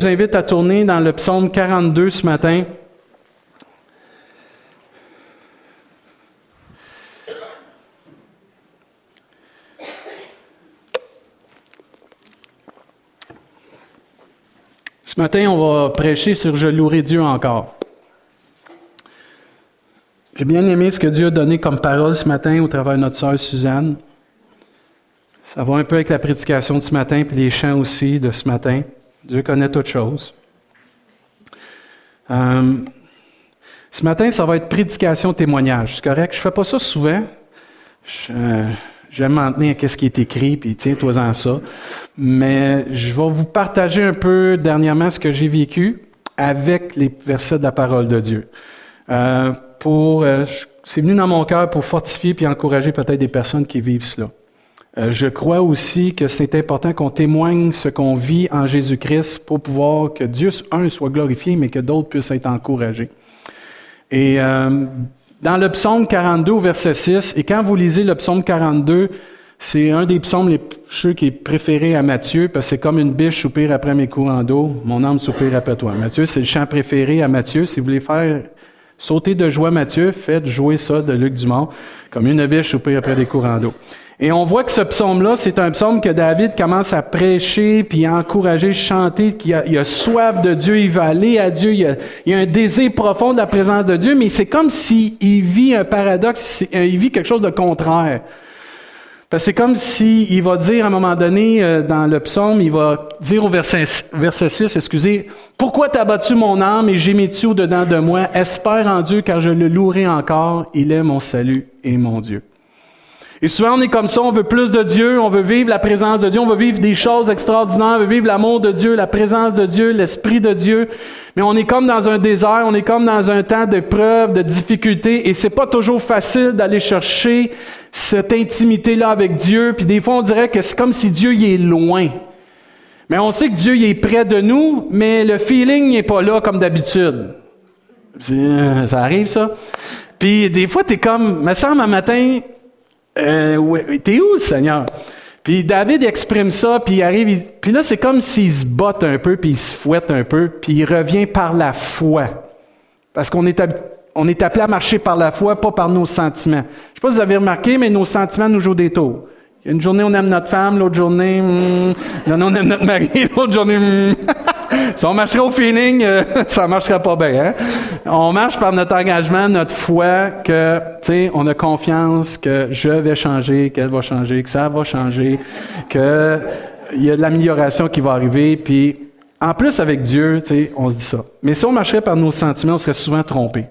Je vous invite à tourner dans le psaume 42 ce matin. Ce matin, on va prêcher sur Je louerai Dieu encore. J'ai bien aimé ce que Dieu a donné comme parole ce matin au travers de notre sœur Suzanne. Ça va un peu avec la prédication de ce matin, puis les chants aussi de ce matin. Dieu connaît toutes choses. Euh, ce matin, ça va être prédication témoignage. C'est correct? Je fais pas ça souvent. Euh, j'aime m'en tenir à ce qui est écrit, puis tiens-toi-en ça. Mais je vais vous partager un peu dernièrement ce que j'ai vécu avec les versets de la parole de Dieu. Euh, pour, c'est venu dans mon cœur pour fortifier puis encourager peut-être des personnes qui vivent cela. Euh, je crois aussi que c'est important qu'on témoigne ce qu'on vit en Jésus-Christ pour pouvoir que Dieu, un, soit glorifié, mais que d'autres puissent être encouragés. Et euh, dans le psaume 42, verset 6, et quand vous lisez le psaume 42, c'est un des psaumes les ceux qui est préféré à Matthieu, parce que c'est comme une biche soupire après mes courants d'eau, mon âme soupire après toi. Matthieu, c'est le chant préféré à Matthieu. Si vous voulez faire sauter de joie Matthieu, faites jouer ça de Luc Dumont, comme une biche soupire après des courants d'eau. Et on voit que ce psaume-là, c'est un psaume que David commence à prêcher, puis à encourager, chanter, qu'il a, a soif de Dieu, il va aller à Dieu, il a, a un désir profond de la présence de Dieu, mais c'est comme s'il vit un paradoxe, il vit quelque chose de contraire. Parce c'est comme s'il il va dire à un moment donné euh, dans le psaume, il va dire au verset, verset 6, excusez, Pourquoi t'as battu mon âme et j'ai mis tu au-dedans de moi? Espère en Dieu car je le louerai encore. Il est mon salut et mon Dieu. Et souvent, on est comme ça, on veut plus de Dieu, on veut vivre la présence de Dieu, on veut vivre des choses extraordinaires, on veut vivre l'amour de Dieu, la présence de Dieu, l'Esprit de Dieu. Mais on est comme dans un désert, on est comme dans un temps de preuve, de difficulté, et c'est pas toujours facile d'aller chercher cette intimité-là avec Dieu. Puis des fois, on dirait que c'est comme si Dieu y est loin. Mais on sait que Dieu y est près de nous, mais le feeling n'est pas là comme d'habitude. Ça arrive, ça. Puis des fois, tu es comme, me semble un matin, euh, t'es où, Seigneur? Puis David exprime ça, puis il arrive, puis là, c'est comme s'il se botte un peu, puis il se fouette un peu, puis il revient par la foi. Parce qu'on est, on est appelé à marcher par la foi, pas par nos sentiments. Je sais pas si vous avez remarqué, mais nos sentiments nous jouent des tours. Une journée, on aime notre femme, l'autre journée, hmm, on aime notre mari, l'autre journée, hmm. si on marcherait au feeling, euh, ça marcherait pas bien. Hein? On marche par notre engagement, notre foi, que, tu on a confiance que je vais changer, qu'elle va changer, que ça va changer, que il y a de l'amélioration qui va arriver, puis en plus avec Dieu, on se dit ça. Mais si on marcherait par nos sentiments, on serait souvent trompé.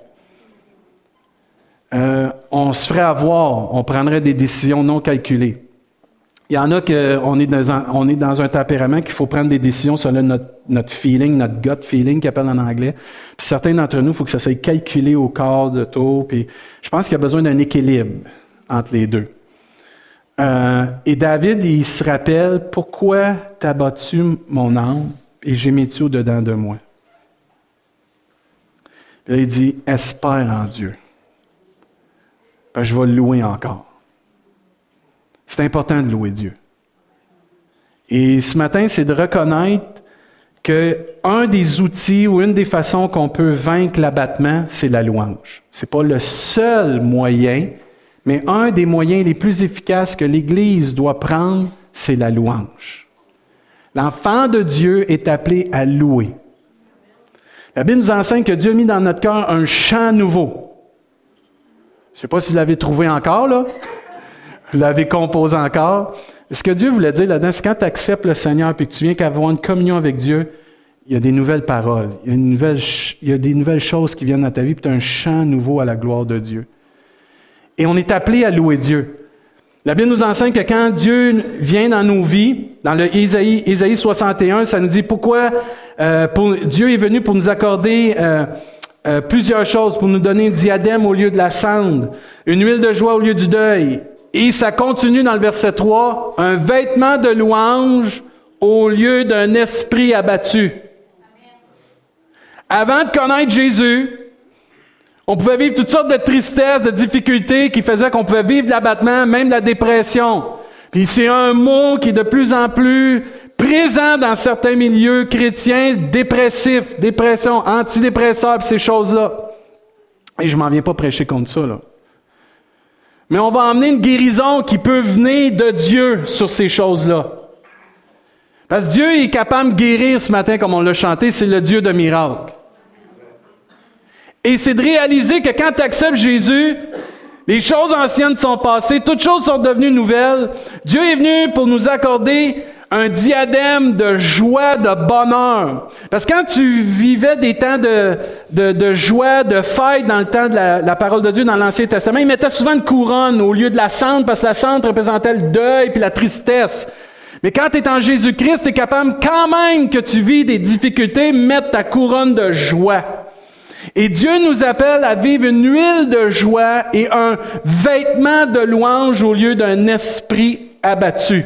Euh, on se ferait avoir, on prendrait des décisions non calculées. Il y en a que on est dans un, on est dans un tempérament qu'il faut prendre des décisions selon notre, feeling, notre gut feeling qu'ils appellent en anglais. Puis certains d'entre nous, il faut que ça soit calculé au corps de taux. Puis je pense qu'il y a besoin d'un équilibre entre les deux. Euh, et David, il se rappelle pourquoi t'as battu mon âme et j'ai mis tu au-dedans de moi? Là, il dit espère en Dieu. je vais le louer encore. C'est important de louer Dieu. Et ce matin, c'est de reconnaître que un des outils ou une des façons qu'on peut vaincre l'abattement, c'est la louange. C'est pas le seul moyen, mais un des moyens les plus efficaces que l'Église doit prendre, c'est la louange. L'enfant de Dieu est appelé à louer. La Bible nous enseigne que Dieu a mis dans notre cœur un chant nouveau. Je ne sais pas si vous l'avez trouvé encore, là. Vous l'avez composé encore. Ce que Dieu voulait dire là-dedans, c'est quand tu acceptes le Seigneur et que tu viens qu'avoir une communion avec Dieu, il y a des nouvelles paroles, il y a, des nouvelles choses qui viennent dans ta vie, puis un chant nouveau à la gloire de Dieu. Et on est appelé à louer Dieu. La Bible nous enseigne que quand Dieu vient dans nos vies, dans le Isaïe, Isaïe 61, ça nous dit pourquoi euh, Dieu est venu pour nous accorder euh, euh, plusieurs choses, pour nous donner un diadème au lieu de la cendre, une huile de joie au lieu du deuil, et ça continue dans le verset 3, un vêtement de louange au lieu d'un esprit abattu. Avant de connaître Jésus, on pouvait vivre toutes sortes de tristesses, de difficultés qui faisaient qu'on pouvait vivre l'abattement, même la dépression. Puis c'est un mot qui est de plus en plus présent dans certains milieux chrétiens, dépressifs, dépression, antidépresseurs, ces choses-là. Et je m'en viens pas prêcher contre ça, là. Mais on va emmener une guérison qui peut venir de Dieu sur ces choses-là. Parce que Dieu est capable de guérir ce matin, comme on l'a chanté, c'est le Dieu de miracles. Et c'est de réaliser que quand tu acceptes Jésus, les choses anciennes sont passées, toutes choses sont devenues nouvelles. Dieu est venu pour nous accorder un diadème de joie, de bonheur. Parce que quand tu vivais des temps de, de, joie, de fête dans le temps de la, parole de Dieu dans l'Ancien Testament, il mettait souvent une couronne au lieu de la cendre, parce que la cendre représentait le deuil puis la tristesse. Mais quand tu es en Jésus-Christ, tu es capable, quand même que tu vis des difficultés, mettre ta couronne de joie. Et Dieu nous appelle à vivre une huile de joie et un vêtement de louange au lieu d'un esprit abattu.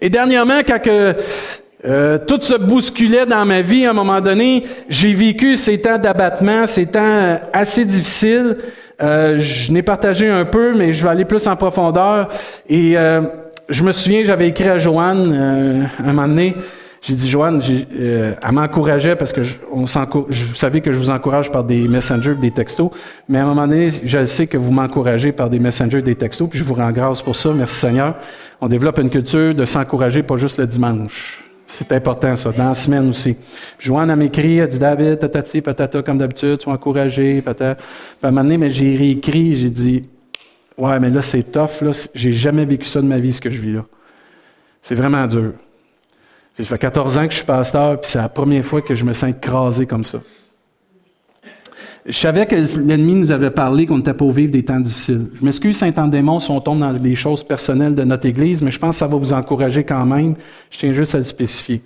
Et dernièrement, quand euh, tout se bousculait dans ma vie, à un moment donné, j'ai vécu ces temps d'abattement, ces temps assez difficiles. Euh, je n'ai partagé un peu, mais je vais aller plus en profondeur. Et euh, je me souviens, j'avais écrit à Joanne euh, un moment donné, j'ai dit, Joanne, euh, elle m'encourageait parce que je, on je que je vous encourage par des messengers, des textos, mais à un moment donné, je sais que vous m'encouragez par des messengers, des textos, puis je vous rends grâce pour ça. Merci Seigneur. On développe une culture de s'encourager, pas juste le dimanche. C'est important, ça, dans la semaine aussi. Joanne a m'écrit, elle dit David, tatati, patata, comme d'habitude, tu encouragé, patata. Puis à un moment donné, mais j'ai réécrit, j'ai dit Ouais, mais là, c'est tough, là. J'ai jamais vécu ça de ma vie, ce que je vis là. C'est vraiment dur. Ça fait 14 ans que je suis pasteur, puis c'est la première fois que je me sens écrasé comme ça. Je savais que l'ennemi nous avait parlé qu'on n'était pas vivre des temps difficiles. Je m'excuse, Saint-Andémon, si on tombe dans des choses personnelles de notre Église, mais je pense que ça va vous encourager quand même. Je tiens juste à le spécifier.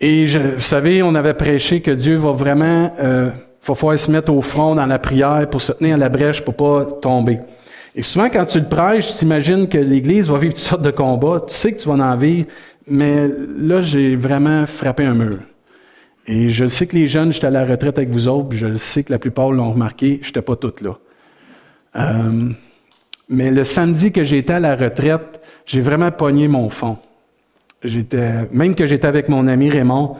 Et vous savez, on avait prêché que Dieu va vraiment, euh, faut falloir se mettre au front dans la prière pour se tenir à la brèche pour pas tomber. Et souvent, quand tu le prêches, tu t'imagines que l'Église va vivre toutes sortes de combats. Tu sais que tu vas en vivre, mais là, j'ai vraiment frappé un mur. Et je sais que les jeunes, j'étais à la retraite avec vous autres, puis je sais que la plupart l'ont remarqué, je n'étais pas toute là. Euh, mais le samedi que j'étais à la retraite, j'ai vraiment pogné mon fond. J'étais, même que j'étais avec mon ami Raymond,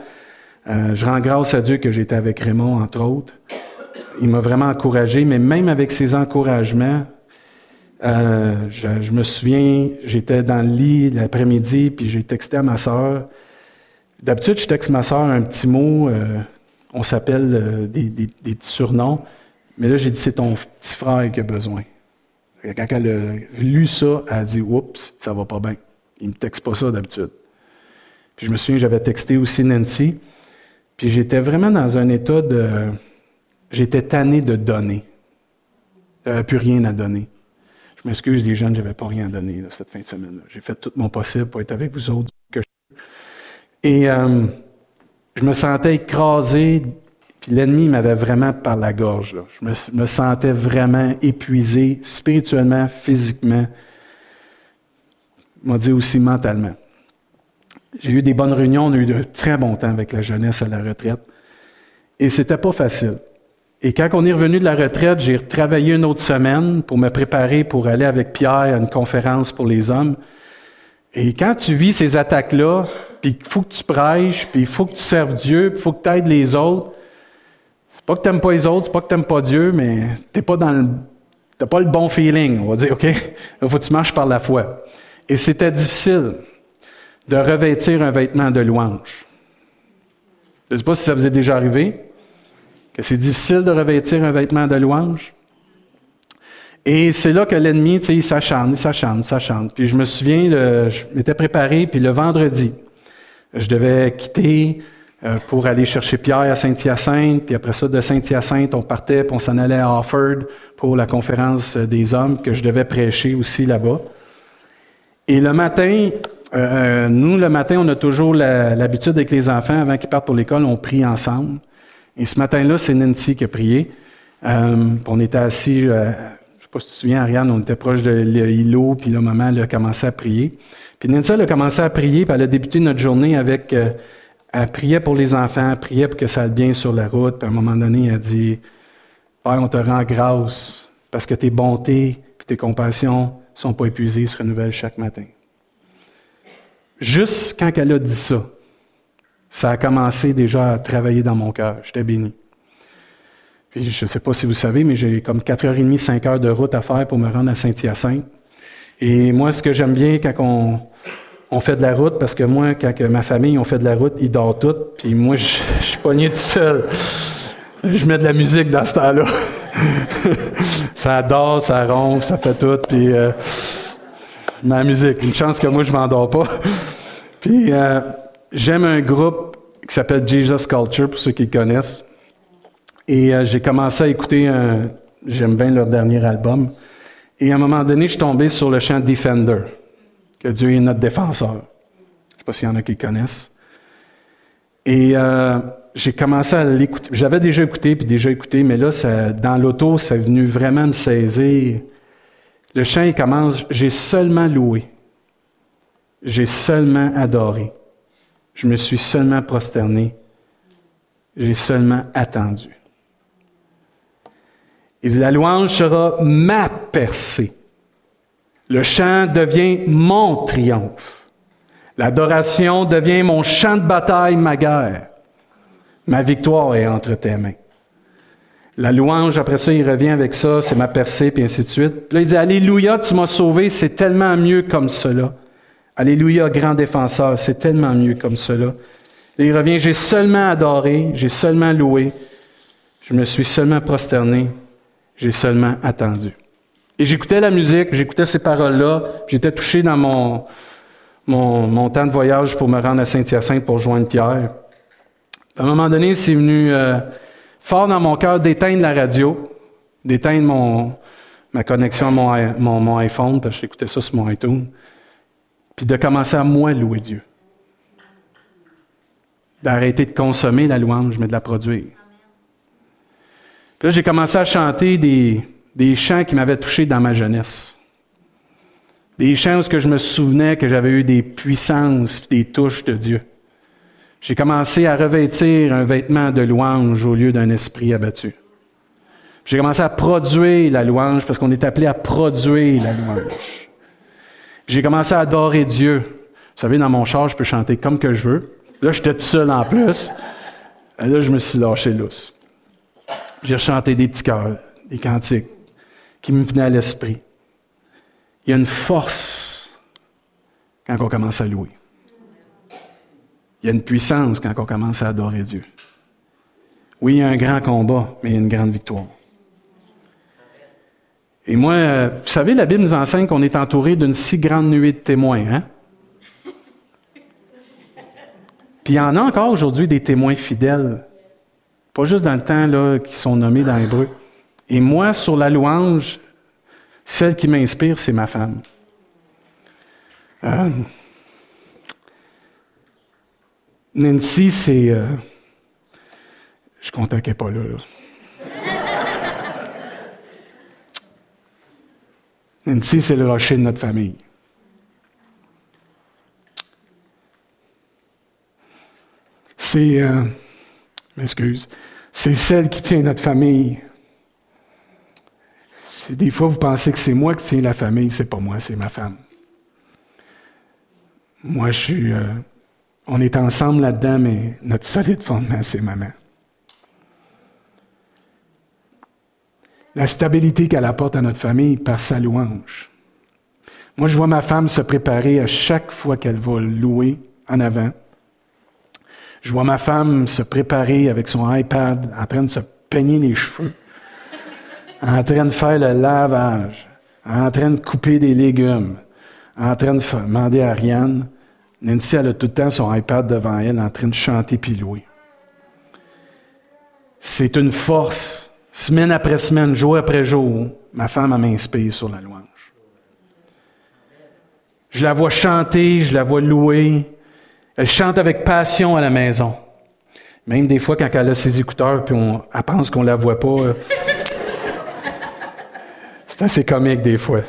euh, je rends grâce à Dieu que j'étais avec Raymond, entre autres. Il m'a vraiment encouragé, mais même avec ses encouragements, euh, je, me souviens, j'étais dans le lit l'après-midi, puis j'ai texté à ma sœur. D'habitude, je texte ma sœur un petit mot. Euh, on s'appelle euh, des, petits surnoms. Mais là, j'ai dit, c'est ton petit frère qui a besoin. Quand elle a lu ça, elle a dit, oups, ça va pas bien. Il me texte pas ça d'habitude. Puis je me souviens, j'avais texté aussi Nancy. Puis j'étais vraiment dans un état de. J'étais tanné de donner. J'avais plus rien à donner. Je m'excuse, les jeunes, je n'avais pas rien à donner cette fin de semaine. J'ai fait tout mon possible pour être avec vous autres. Et euh, je me sentais écrasé, puis l'ennemi m'avait vraiment par la gorge. Je me, sentais vraiment épuisé spirituellement, physiquement, m'a dit aussi mentalement. J'ai eu des bonnes réunions, on a eu de très bons temps avec la jeunesse à la retraite. Et c'était pas facile. Et quand on est revenu de la retraite, j'ai travaillé une autre semaine pour me préparer pour aller avec Pierre à une conférence pour les hommes. Et quand tu vis ces attaques-là, puis il faut que tu prêches, puis il faut que tu serves Dieu, puis il faut que tu aides les autres, c'est pas que tu n'aimes pas les autres, c'est pas que tu n'aimes pas Dieu, mais tu pas dans le, t'as pas le bon feeling, on va dire, OK? Il faut que tu marches par la foi. Et c'était difficile de revêtir un vêtement de louange. Je sais pas si ça vous est déjà arrivé c'est difficile de revêtir un vêtement de louange. Et c'est là que l'ennemi, tu sais, il s'acharne, il s'acharne, il s'acharne. Puis je me souviens, je m'étais préparé, puis le vendredi, je devais quitter euh, pour aller chercher Pierre à Saint-Hyacinthe, puis après ça, de Saint-Hyacinthe, on partait, puis on s'en allait à Offord pour la conférence des hommes que je devais prêcher aussi là-bas. Et le matin, euh, euh, nous, le matin, on a toujours l'habitude avec les enfants, avant qu'ils partent pour l'école, on prie ensemble. Et ce matin-là, c'est Nancy qui a prié. Euh, on était assis, euh, je ne sais pas si tu te souviens, Ariane, on était proche de l'îlot, puis le maman elle a commencé à prier. Puis Nancy a commencé à prier, puis elle a débuté notre journée avec, euh, elle priait pour les enfants, elle priait pour que ça aille bien sur la route. Puis à un moment donné, elle a dit, Père, on te rend grâce parce que tes bontés et tes compassions sont pas épuisées, se renouvellent chaque matin. juste quand elle a dit ça, ça a commencé déjà à travailler dans mon cœur. J'étais béni. Puis je ne sais pas si vous savez, mais j'ai comme 4h30, 5 heures de route à faire pour me rendre à Saint-Hyacinthe. Et moi, ce que j'aime bien quand on, fait de la route, parce que moi, quand ma famille, on fait de la route, ils dorment tous, puis moi, je, je suis pogné tout seul. Je mets de la musique dans ce temps-là. ça dort, ça ronfle, ça fait tout, puis euh, ma musique. Une chance que moi, je m'endors pas. puis euh, j'aime un groupe qui s'appelle Jesus Culture, pour ceux qui le connaissent. Et euh, j'ai commencé à écouter un... J'aime bien leur dernier album. Et à un moment donné, je suis tombé sur le chant Defender, que Dieu est notre défenseur. Je ne sais pas s'il y en a qui connaissent. Et euh, j'ai commencé à l'écouter. J'avais déjà écouté, puis déjà écouté, mais là, dans l'auto, c'est venu vraiment me saisir. Le chant, il commence, j'ai seulement loué. J'ai seulement adoré. Je me suis seulement prosterné. J'ai seulement attendu. Et la louange sera ma percée. Le chant devient mon triomphe. L'adoration devient mon champ de bataille, ma guerre. Ma victoire est entre tes mains. La louange, après ça, il revient avec ça, c'est ma percée, puis ainsi de suite. Là, il dit, Alléluia, tu m'as sauvé, c'est tellement mieux comme cela. Alléluia, grand défenseur, c'est tellement mieux comme cela. Et il revient, j'ai seulement adoré, j'ai seulement loué, je me suis seulement prosterné, j'ai seulement attendu. Et j'écoutais la musique, j'écoutais ces paroles-là, j'étais touché dans mon, mon, mon, temps de voyage pour me rendre à Saint-Hyacinthe pour joindre Pierre. À un moment donné, c'est venu euh, fort dans mon cœur d'éteindre la radio, d'éteindre mon, ma connexion à mon, mon, mon iPhone, parce que j'écoutais ça sur mon iTunes, puis de commencer à moi louer Dieu. D'arrêter de consommer la louange, mais de la produire. Puis là, j'ai commencé à chanter des, chants qui m'avaient touché dans ma jeunesse. Des chants où je me souvenais que j'avais eu des puissances, des touches de Dieu. J'ai commencé à revêtir un vêtement de louange au lieu d'un esprit abattu. J'ai commencé à produire la louange parce qu'on est appelé à produire la louange. J'ai commencé à adorer Dieu. Vous savez, dans mon char, je peux chanter comme que je veux. Là, j'étais tout seul en plus. Et là, je me suis lâché lousse. J'ai chanté des petits chœurs, des cantiques qui me venaient à l'esprit. Il y a une force quand on commence à louer. Il y a une puissance quand on commence à adorer Dieu. Oui, il y a un grand combat, mais il y a une grande victoire. Et moi, vous savez, la Bible nous enseigne qu'on est entouré d'une si grande nuée de témoins, hein? Puis il y en a encore aujourd'hui des témoins fidèles. Pas juste dans le temps là, qui sont nommés dans l'hébreu. Et moi, sur la louange, celle qui m'inspire, c'est ma femme. Euh, Nancy, c'est. Euh, je content qu'elle n'est pas là. C'est le rocher de notre famille. C'est. Euh. C'est celle qui tient notre famille. Des fois, vous pensez que c'est moi qui tiens la famille. C'est pas moi, c'est ma femme. Moi, je suis. Euh, on est ensemble là-dedans, mais notre solide fondement, c'est maman. La stabilité qu'elle apporte à notre famille par sa louange. Moi, je vois ma femme se préparer à chaque fois qu'elle va louer en avant. Je vois ma femme se préparer avec son iPad, en train de se peigner les cheveux, en train de faire le lavage, en train de couper des légumes, en train de demander à Ariane Nancy, elle a tout le temps son iPad devant elle en train de chanter puis louer. C'est une force. Semaine après semaine, jour après jour, ma femme m'inspire sur la louange. Je la vois chanter, je la vois louer. Elle chante avec passion à la maison. Même des fois, quand elle a ses écouteurs, puis on, elle pense qu'on la voit pas. Euh, c'est assez comique des fois,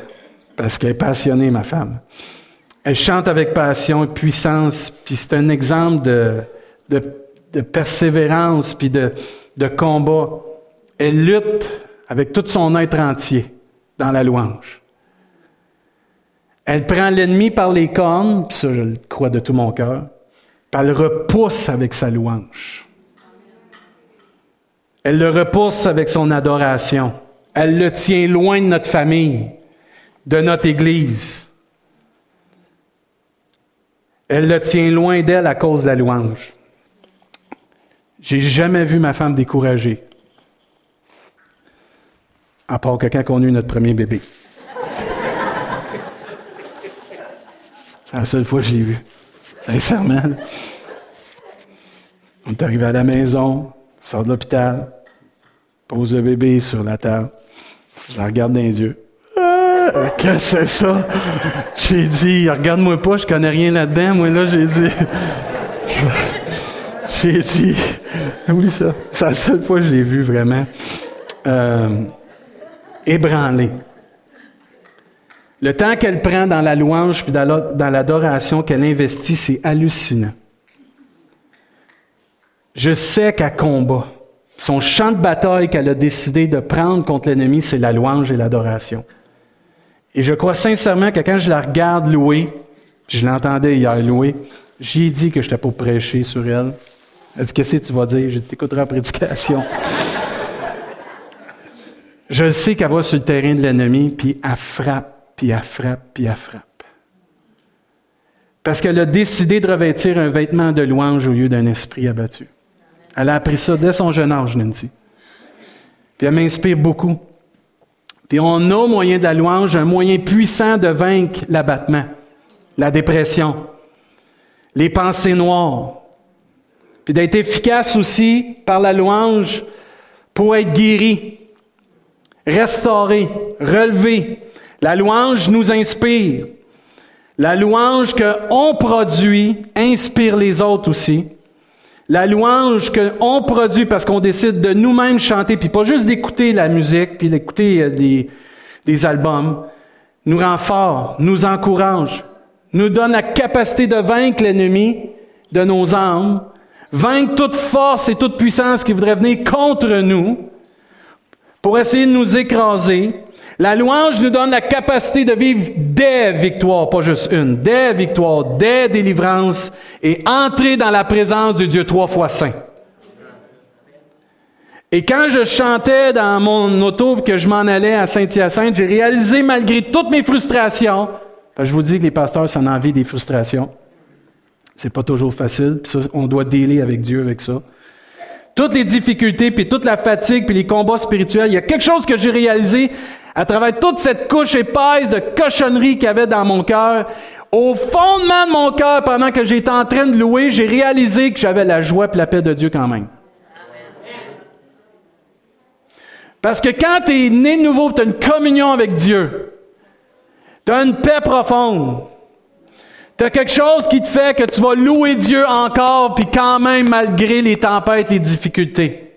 parce qu'elle est passionnée, ma femme. Elle chante avec passion et puissance, puis c'est un exemple de, persévérance, puis de combat. Elle lutte avec tout son être entier dans la louange. Elle prend l'ennemi par les cornes, puis ça je le crois de tout mon cœur, puis elle repousse avec sa louange. Elle le repousse avec son adoration. Elle le tient loin de notre famille, de notre Église. Elle le tient loin d'elle à cause de la louange. J'ai jamais vu ma femme découragée. À part que quand on a eu notre premier bébé. C'est la seule fois que je l'ai vu. Sincèrement. On est arrivé à la maison, sort de l'hôpital, pose le bébé sur la table. Je la regarde dans les yeux. Qu'est-ce que c'est ça? J'ai dit, regarde-moi pas, je connais rien là-dedans. Moi, là, j'ai dit. j'ai dit. Oublie ça. C'est la seule fois que je l'ai vu vraiment. Euh, ébranlé. Le temps qu'elle prend dans la louange puis dans l'adoration qu'elle investit, c'est hallucinant. Je sais qu'elle combat. Son champ de bataille qu'elle a décidé de prendre contre l'ennemi, c'est la louange et l'adoration. Et je crois sincèrement que quand je la regarde louer, je l'entendais hier louer, j'ai dit que je n'étais pas prêcher sur elle. Elle dit Qu'est-ce que tu vas dire? J'ai dit T'écouteras la prédication. Je sais qu'elle va sur le terrain de l'ennemi, puis elle frappe, puis elle frappe, puis elle frappe. Parce qu'elle a décidé de revêtir un vêtement de louange au lieu d'un esprit abattu. Elle a appris ça dès son jeune âge, Nancy. Puis elle m'inspire beaucoup. Puis on a, moyen de la louange, un moyen puissant de vaincre l'abattement, la dépression, les pensées noires. Puis d'être efficace aussi par la louange pour être guéri, restauré, relevé. La louange nous inspire. La louange qu'on produit inspire les autres aussi. La louange qu'on produit parce qu'on décide de nous-mêmes chanter, puis pas juste d'écouter la musique, puis d'écouter euh, des, albums, nous rend fort, nous encourage, nous donne la capacité de vaincre l'ennemi de nos âmes, vaincre toute force et toute puissance qui voudrait venir contre nous pour essayer de nous écraser, la louange nous donne la capacité de vivre des victoires, pas juste une, des victoires, des délivrances et entrer dans la présence de Dieu trois fois saint. Et quand je chantais dans mon auto que je m'en allais à Saint-Hyacinthe, j'ai réalisé malgré toutes mes frustrations, je vous dis que les pasteurs, ça en envie des frustrations. C'est pas toujours facile, puis on doit dealer avec Dieu avec ça toutes les difficultés, puis toute la fatigue, puis les combats spirituels, il y a quelque chose que j'ai réalisé à travers toute cette couche épaisse de cochonnerie qu'il y avait dans mon cœur, au fondement de mon cœur, pendant que j'étais en train de louer, j'ai réalisé que j'avais la joie et la paix de Dieu quand même. Parce que quand tu es né de nouveau, tu as une communion avec Dieu, tu as une paix profonde, tu as quelque chose qui te fait que tu vas louer Dieu encore, puis quand même malgré les tempêtes, les difficultés.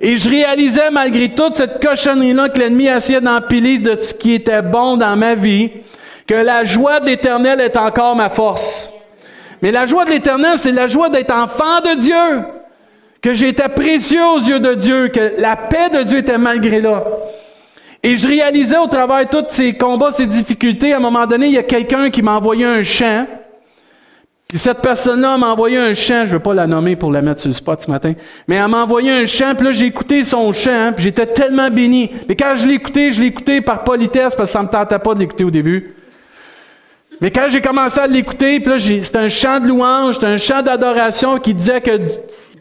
Et je réalisais malgré toute cette cochonnerie-là que l'ennemi essayait d'empiler de ce qui était bon dans ma vie, que la joie de l'Éternel est encore ma force. Mais la joie de l'Éternel, c'est la joie d'être enfant de Dieu, que j'étais précieux aux yeux de Dieu, que la paix de Dieu était malgré là. Et je réalisais au travers de tous ces combats, ces difficultés, à un moment donné, il y a quelqu'un qui m'a envoyé un chant, puis cette personne-là m'a envoyé un chant, je veux pas la nommer pour la mettre sur le spot ce matin, mais elle m'a envoyé un chant, puis là j'ai écouté son chant, puis j'étais tellement béni. Mais quand je écouté, je écouté par politesse, parce que ça me tentait pas de l'écouter au début. Mais quand j'ai commencé à l'écouter, puis là c'était un chant de louange, c'était un chant d'adoration qui disait que...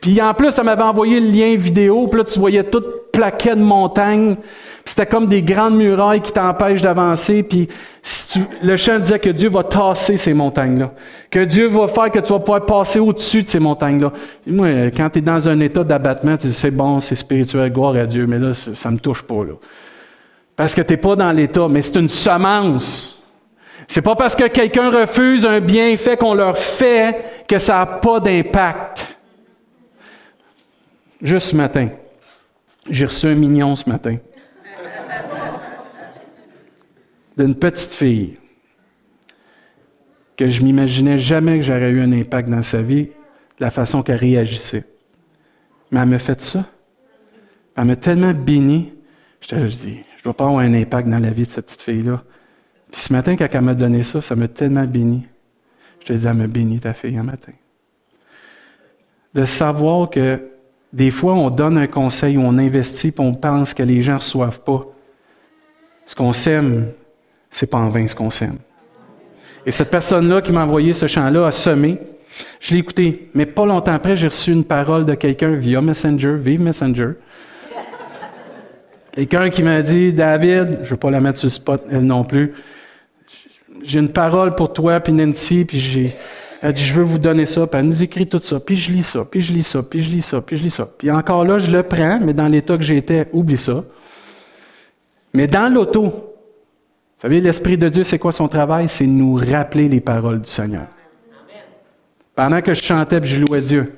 Puis en plus, ça m'avait envoyé le lien vidéo, puis là tu voyais toute plaquette de montagne. C'était comme des grandes murailles qui t'empêchent d'avancer. Puis le chant disait que Dieu va tasser ces montagnes-là. Que Dieu va faire que tu vas pouvoir passer au-dessus de ces montagnes-là. Moi, quand tu es dans un état d'abattement, tu dis c'est bon, c'est spirituel, gloire à Dieu, mais là, ça, ne me touche pas. Là. Parce que tu n'es pas dans l'état, mais c'est une semence. C'est pas parce que quelqu'un refuse un bienfait qu'on leur fait que ça n'a pas d'impact. Juste ce matin, j'ai reçu un mignon ce matin d'une petite fille que je m'imaginais jamais que j'aurais eu un impact dans sa vie, de la façon qu'elle réagissait. Mais elle m'a fait ça. Elle m'a tellement béni. Je te dis, je ne dois pas avoir un impact dans la vie de cette petite fille-là. Puis ce matin, quand elle m'a donné ça, ça m'a tellement béni. Je te dis, elle m'a béni ta fille un matin. De savoir que des fois, on donne un conseil ou on investit, puis on pense que les gens ne reçoivent pas. Ce qu'on sème, c'est pas en vain ce qu'on sème. Et cette personne-là qui m'a envoyé ce chant-là a semé. Je l'ai écouté, mais pas longtemps après, j'ai reçu une parole de quelqu'un via Messenger, vive Messenger. Quelqu'un qui m'a dit, David, je ne veux pas la mettre sur le spot, elle non plus, j'ai une parole pour toi, puis Nancy, puis j'ai, elle dit, je veux vous donner ça, puis elle nous écrit tout ça, puis je lis ça, puis je lis ça, puis je lis ça, puis je lis ça. Puis encore là, je le prends, mais dans l'état que j'étais, oublie ça. Mais dans l'auto, vous savez, l'Esprit de Dieu, c'est quoi son travail? C'est nous rappeler les paroles du Seigneur. Pendant que je chantais puis je louais Dieu,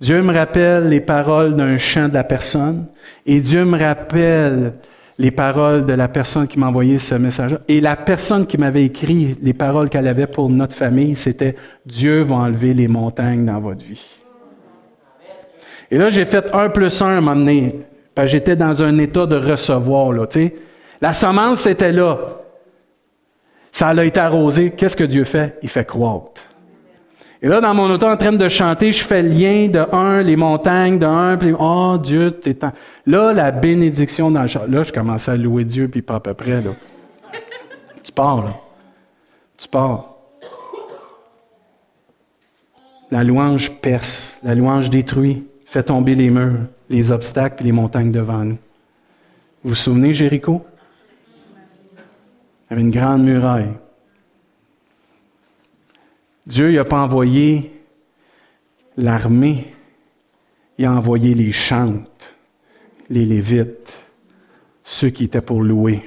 Dieu me rappelle les paroles d'un chant de la personne et Dieu me rappelle les paroles de la personne qui m'a envoyé ce message. Et la personne qui m'avait écrit les paroles qu'elle avait pour notre famille, c'était Dieu va enlever les montagnes dans votre vie. Et là, j'ai fait un plus un à un moment. J'étais dans un état de recevoir. Là, La semence, c'était là. Ça a été arrosé. Qu'est-ce que Dieu fait? Il fait croître. Et là, dans mon auto, en train de chanter, je fais le lien de un, les montagnes, de un, puis oh Dieu, t'es tant. Là, la bénédiction dans le chant. Là, je commençais à louer Dieu, puis pas à peu près. Tu pars, là. Tu pars. La louange perce, la louange détruit, fait tomber les murs, les obstacles et les montagnes devant nous. Vous vous souvenez, Jéricho? Il y avait une grande muraille. Dieu n'a pas envoyé l'armée, il a envoyé les chantes, les lévites, ceux qui étaient pour louer.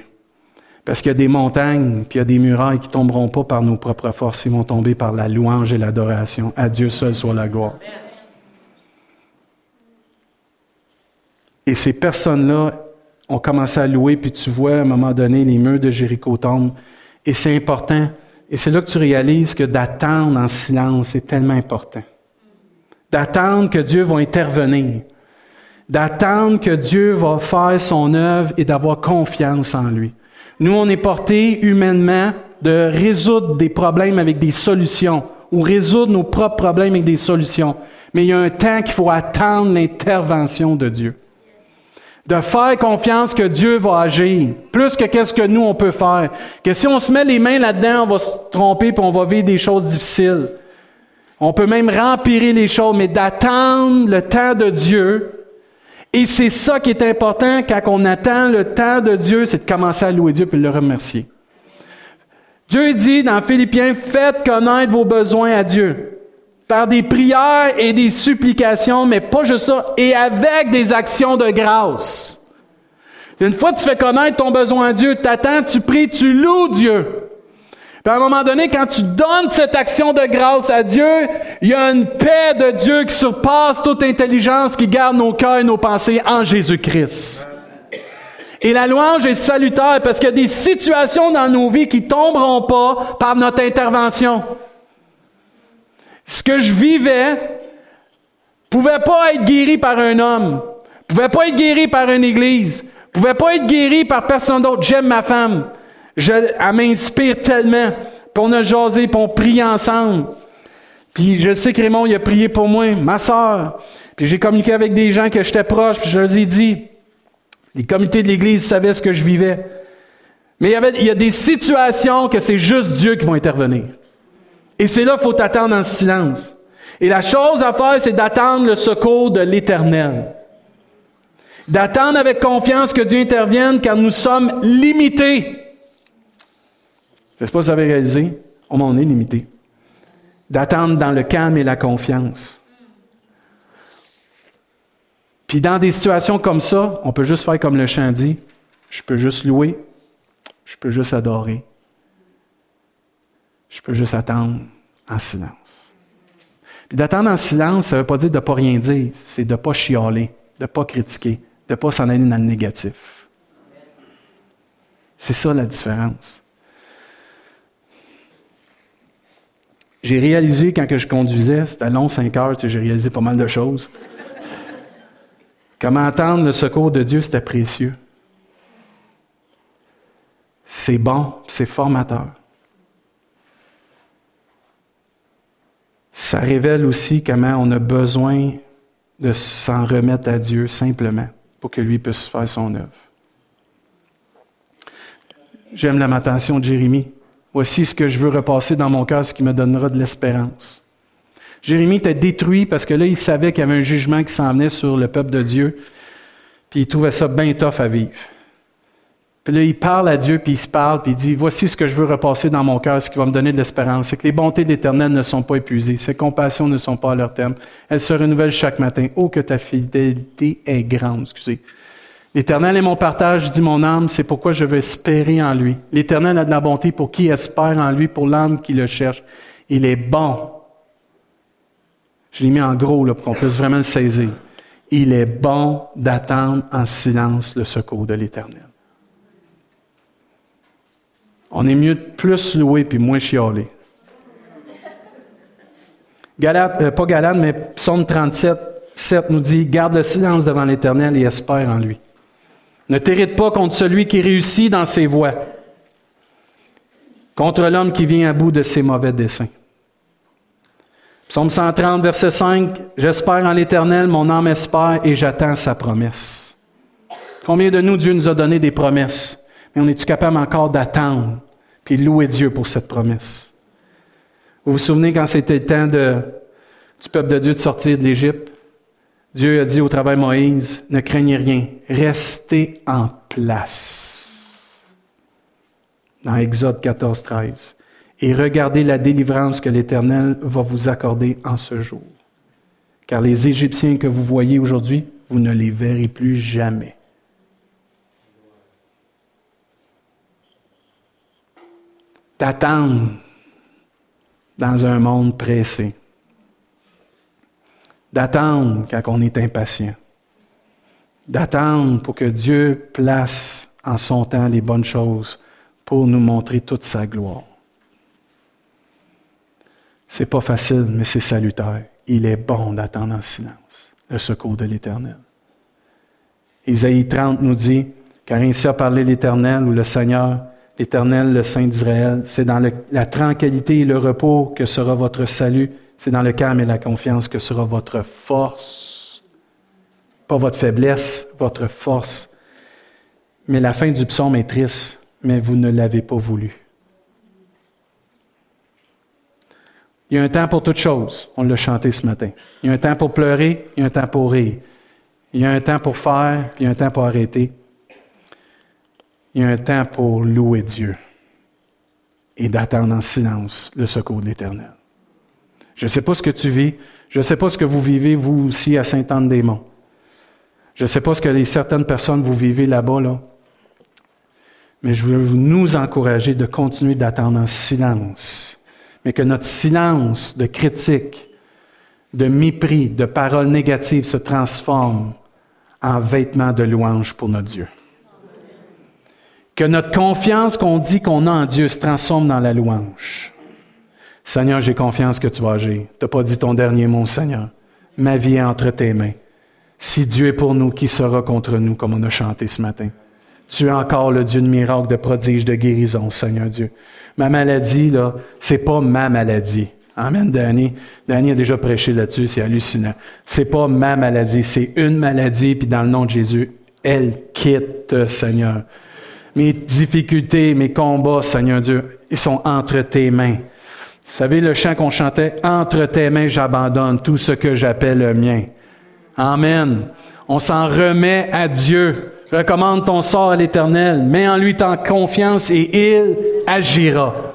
Parce qu'il y a des montagnes, puis il y a des murailles qui ne tomberont pas par nos propres forces, ils vont tomber par la louange et l'adoration. À Dieu seul soit la gloire. Et ces personnes-là ont commencé à louer, puis tu vois à un moment donné les murs de Jéricho tombent. Et c'est important et c'est là que tu réalises que d'attendre en silence, c'est tellement important. D'attendre que Dieu va intervenir. D'attendre que Dieu va faire son œuvre et d'avoir confiance en lui. Nous, on est porté humainement de résoudre des problèmes avec des solutions ou résoudre nos propres problèmes avec des solutions. Mais il y a un temps qu'il faut attendre l'intervention de Dieu de faire confiance que Dieu va agir, plus que qu'est-ce que nous on peut faire. Que si on se met les mains là-dedans, on va se tromper puis on va vivre des choses difficiles. On peut même rempirer les choses, mais d'attendre le temps de Dieu. Et c'est ça qui est important quand on attend le temps de Dieu, c'est de commencer à louer Dieu puis le remercier. Dieu dit dans Philippiens, faites connaître vos besoins à Dieu par des prières et des supplications, mais pas juste ça, et avec des actions de grâce. Une fois que tu fais connaître ton besoin à Dieu, t'attends, tu pries, tu loues Dieu. Puis à un moment donné, quand tu donnes cette action de grâce à Dieu, il y a une paix de Dieu qui surpasse toute intelligence, qui garde nos cœurs et nos pensées en Jésus-Christ. Et la louange est salutaire parce qu'il y a des situations dans nos vies qui tomberont pas par notre intervention. Ce que je vivais pouvait pas être guéri par un homme, pouvait pas être guéri par une église, pouvait pas être guéri par personne d'autre. J'aime ma femme. Elle m'inspire tellement. Puis on a jasé, puis on prie ensemble. Puis je sais que Raymond, a prié pour moi, ma soeur. Puis j'ai communiqué avec des gens que j'étais proche, puis je leur ai dit, les comités de l'Église savaient ce que je vivais. Mais il y, il y a des situations que c'est juste Dieu qui va intervenir. Et c'est là qu'il faut t'attendre en silence. Et la chose à faire, c'est d'attendre le secours de l'Éternel. D'attendre avec confiance que Dieu intervienne car nous sommes limités. Je ne sais pas si vous avez réalisé, on est limité. D'attendre dans le calme et la confiance. Puis dans des situations comme ça, on peut juste faire comme le chant dit, je peux juste louer, je peux juste adorer. Je peux juste attendre en silence. Puis d'attendre en silence, ça ne veut pas dire de ne pas rien dire, c'est de ne pas chialer, de ne pas critiquer, de ne pas s'en aller dans le négatif. C'est ça la différence. J'ai réalisé quand que je conduisais, c'était long, 5 heures, j'ai réalisé pas mal de choses. Comment attendre le secours de Dieu, c'était précieux. c'est bon, c'est formateur. Ça révèle aussi comment on a besoin de s'en remettre à Dieu simplement pour que lui puisse faire son œuvre. J'aime lamentation de Jérémie. Voici ce que je veux repasser dans mon cœur, ce qui me donnera de l'espérance. Jérémie était détruit parce que là, il savait qu'il y avait un jugement qui s'en venait sur le peuple de Dieu, puis il trouvait ça bien tough à vivre. Puis là, il parle à Dieu, puis il se parle, puis il dit, voici ce que je veux repasser dans mon cœur, ce qui va me donner de l'espérance. C'est que les bontés de l'Éternel ne sont pas épuisées, ses compassions ne sont pas à leur terme. Elles se renouvellent chaque matin. Oh, que ta fidélité est grande, excusez. L'Éternel est mon partage, dit mon âme, c'est pourquoi je veux espérer en lui. L'Éternel a de la bonté pour qui espère en lui, pour l'âme qui le cherche. Il est bon. Je l'ai mis en gros là, pour qu'on puisse vraiment le saisir. Il est bon d'attendre en silence le secours de l'Éternel. On est mieux de plus louer puis moins chialer. Galate, euh, pas Galate, mais Psaume 37, 7 nous dit Garde le silence devant l'Éternel et espère en lui. Ne t'irrite pas contre celui qui réussit dans ses voies, contre l'homme qui vient à bout de ses mauvais desseins. Psaume 130, verset 5, J'espère en l'Éternel, mon âme espère et j'attends sa promesse. Combien de nous, Dieu nous a donné des promesses, mais on est-tu capable encore d'attendre? Puis louer Dieu pour cette promesse? Vous vous souvenez quand c'était le temps du peuple de Dieu de sortir de l'Égypte? Dieu a dit au travail Moïse, ne craignez rien, restez en place. Dans Exode 14, 13. Et regardez la délivrance que l'Éternel va vous accorder en ce jour. Car les Égyptiens que vous voyez aujourd'hui, vous ne les verrez plus jamais. D'attendre dans un monde pressé d'attendre quand on est impatient, d'attendre pour que Dieu place en son temps les bonnes choses pour nous montrer toute sa gloire. C'est pas facile, mais c'est salutaire. Il est bon d'attendre en silence le secours de l'Éternel. Isaïe 30 nous dit, car ainsi a parlé l'Éternel ou le Seigneur, l'Éternel, le Saint d'Israël, c'est dans la tranquillité et le repos que sera votre salut c'est dans le calme et la confiance que sera votre force. Pas votre faiblesse, votre force. Mais la fin du psaume est triste, mais vous ne l'avez pas voulu. Il y a un temps pour toute chose. On l'a chanté ce matin. Il y a un temps pour pleurer, il y a un temps pour rire. Il y a un temps pour faire, il y a un temps pour arrêter. Il y a un temps pour louer Dieu et d'attendre en silence le secours de l'Éternel. Je ne sais pas ce que tu vis. Je ne sais pas ce que vous vivez, vous aussi, à Sainte-Anne-des-Monts. Je ne sais pas ce que certaines personnes vous vivez là-bas, là. Mais je veux nous encourager de continuer d'attendre en silence. Mais que notre silence de critique, de mépris, de paroles négatives se transforme en vêtements de louange pour notre Dieu. Que notre confiance qu'on dit qu'on a en Dieu se transforme dans la louange. Seigneur, j'ai confiance que tu vas agir. Tu n'as pas dit ton dernier mot, Seigneur. Ma vie est entre tes mains. Si Dieu est pour nous, qui sera contre nous, comme on a chanté ce matin? Tu es encore le Dieu de miracle, de prodige, de guérison, Seigneur Dieu. Ma maladie, là, c'est pas ma maladie. Amen, Danny. Danny a déjà prêché là-dessus, c'est hallucinant. C'est pas ma maladie, c'est une maladie, puis dans le nom de Jésus, elle quitte, Seigneur. Mes difficultés, mes combats, Seigneur Dieu, ils sont entre tes mains. Vous savez le chant qu'on chantait, Entre tes mains j'abandonne tout ce que j'appelle le mien. Amen. On s'en remet à Dieu. Recommande ton sort à l'Éternel. Mets en lui ta confiance et il agira.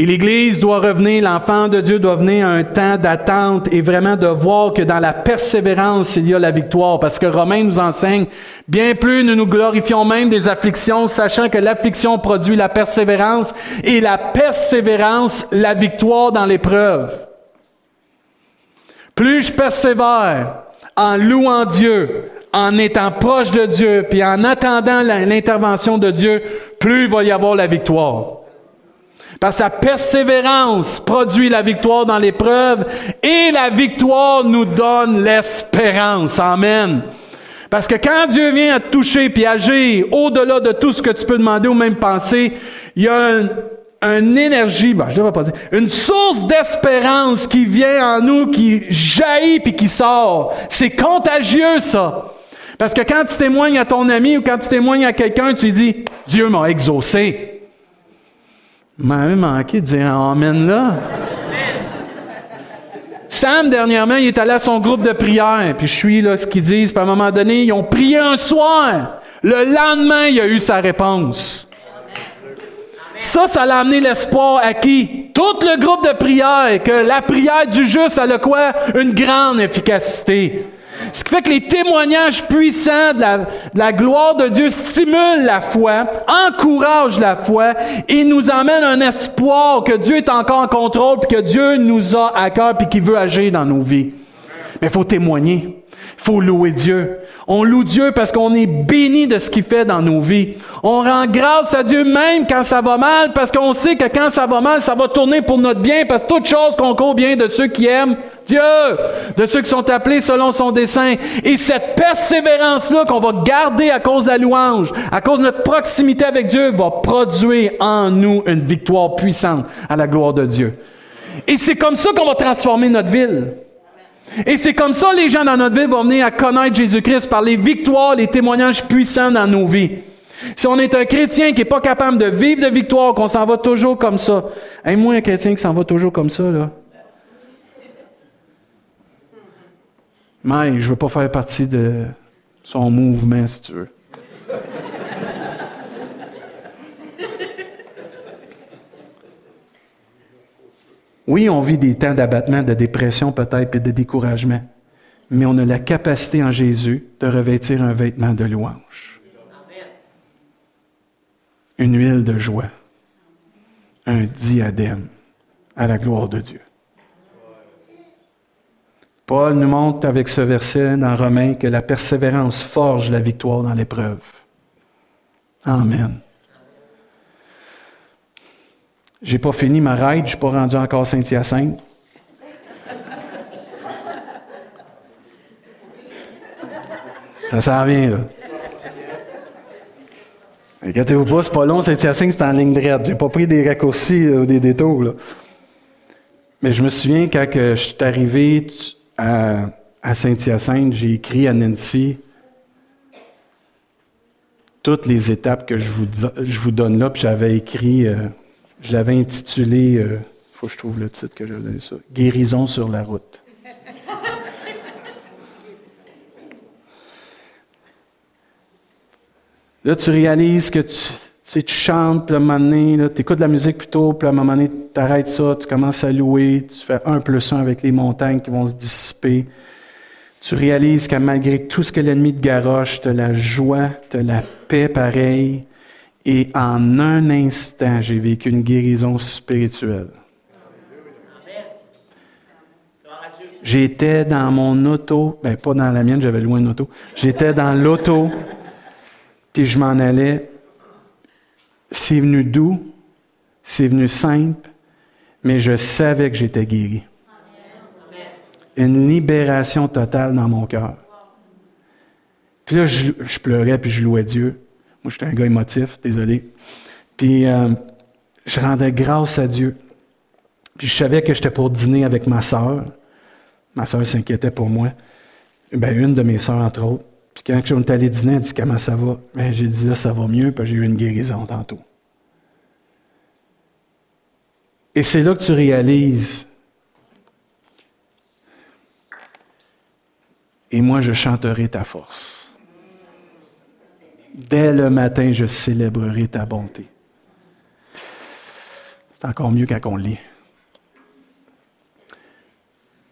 Et l'Église doit revenir, l'enfant de Dieu doit venir à un temps d'attente et vraiment de voir que dans la persévérance, il y a la victoire. Parce que Romain nous enseigne, bien plus nous nous glorifions même des afflictions, sachant que l'affliction produit la persévérance et la persévérance, la victoire dans l'épreuve. Plus je persévère en louant Dieu, en étant proche de Dieu, puis en attendant l'intervention de Dieu, plus il va y avoir la victoire. Que sa persévérance produit la victoire dans l'épreuve et la victoire nous donne l'espérance. Amen. Parce que quand Dieu vient te toucher puis agir au-delà de tout ce que tu peux demander ou même penser, il y a une énergie, ben, je devrais pas dire, une source d'espérance qui vient en nous, qui jaillit puis qui sort. C'est contagieux, ça. Parce que quand tu témoignes à ton ami ou quand tu témoignes à quelqu'un, tu dis, Dieu m'a exaucé. M'a même manqué de dire Amen là. Sam, dernièrement, il est allé à son groupe de prière, puis je suis là ce qu'ils disent, puis à un moment donné, ils ont prié un soir. Le lendemain, il a eu sa réponse. Ça, ça l'a amené l'espoir à qui? Tout le groupe de prière, que la prière du juste, elle a quoi? Une grande efficacité. Ce qui fait que les témoignages puissants de la, gloire de Dieu stimulent la foi, encouragent la foi et nous amènent un espoir que Dieu est encore en contrôle puis que Dieu nous a à cœur puis qu'il veut agir dans nos vies. Mais il faut témoigner. Faut louer Dieu. On loue Dieu parce qu'on est béni de ce qu'il fait dans nos vies. On rend grâce à Dieu même quand ça va mal parce qu'on sait que quand ça va mal, ça va tourner pour notre bien parce que toute chose concourt bien de ceux qui aiment Dieu, de ceux qui sont appelés selon son dessein. Et cette persévérance-là qu'on va garder à cause de la louange, à cause de notre proximité avec Dieu, va produire en nous une victoire puissante à la gloire de Dieu. Et c'est comme ça qu'on va transformer notre ville. Et c'est comme ça les gens dans notre vie vont venir à connaître Jésus-Christ par les victoires, les témoignages puissants dans nos vies. Si on est un chrétien qui n'est pas capable de vivre de victoire, qu'on s'en va toujours comme ça. Et moi, un chrétien qui s'en va toujours comme ça, là. Mais je ne veux pas faire partie de son mouvement, si tu veux. Oui, on vit des temps d'abattement, de dépression peut-être, et de découragement, mais on a la capacité en Jésus de revêtir un vêtement de louange. Une huile de joie, un diadème à la gloire de Dieu. Paul nous montre avec ce verset dans Romains que la persévérance forge la victoire dans l'épreuve. Amen. J'ai pas fini ma ride, je suis pas rendu encore Saint-Hyacinthe. Ça s'en vient, là. Inquiétez-vous pas, c'est pas long, Saint-Hyacinthe, c'est en ligne droite. J'ai pas pris des raccourcis ou des détours. Mais je me souviens quand je suis arrivé à, Saint-Hyacinthe, j'ai écrit à Nancy toutes les étapes que je vous, je vous donne là, puis j'avais écrit euh, je l'avais intitulé, il euh, faut que je trouve le titre que j'avais donné ça, Guérison sur la route. Là, tu réalises que tu, tu, chantes, puis à un moment donné, tu écoutes la musique plutôt, puis à un moment donné, tu arrêtes ça, tu commences à louer, tu fais un plus un avec les montagnes qui vont se dissiper. Tu réalises que malgré tout ce que l'ennemi te garoche, tu as la joie, tu as la paix pareille. Et en un instant, j'ai vécu une guérison spirituelle. J'étais dans mon auto, ben pas dans la mienne, j'avais loin une auto. J'étais dans l'auto, puis je m'en allais. C'est venu doux, c'est venu simple, mais je savais que j'étais guéri. Une libération totale dans mon cœur. Puis là, je, je pleurais, puis je louais Dieu. Moi, j'étais un gars émotif, désolé. Puis, euh, je rendais grâce à Dieu. Puis, je savais que j'étais pour dîner avec ma sœur. Ma sœur s'inquiétait pour moi. Ben, une de mes sœurs, entre autres. Puis, quand je suis allé dîner, elle dit Comment ça va? Ben, J'ai dit Là, ça va mieux, puis j'ai eu une guérison tantôt. Et c'est là que tu réalises. Et moi, je chanterai ta force. Dès le matin, je célébrerai ta bonté. C'est encore mieux quand on lit.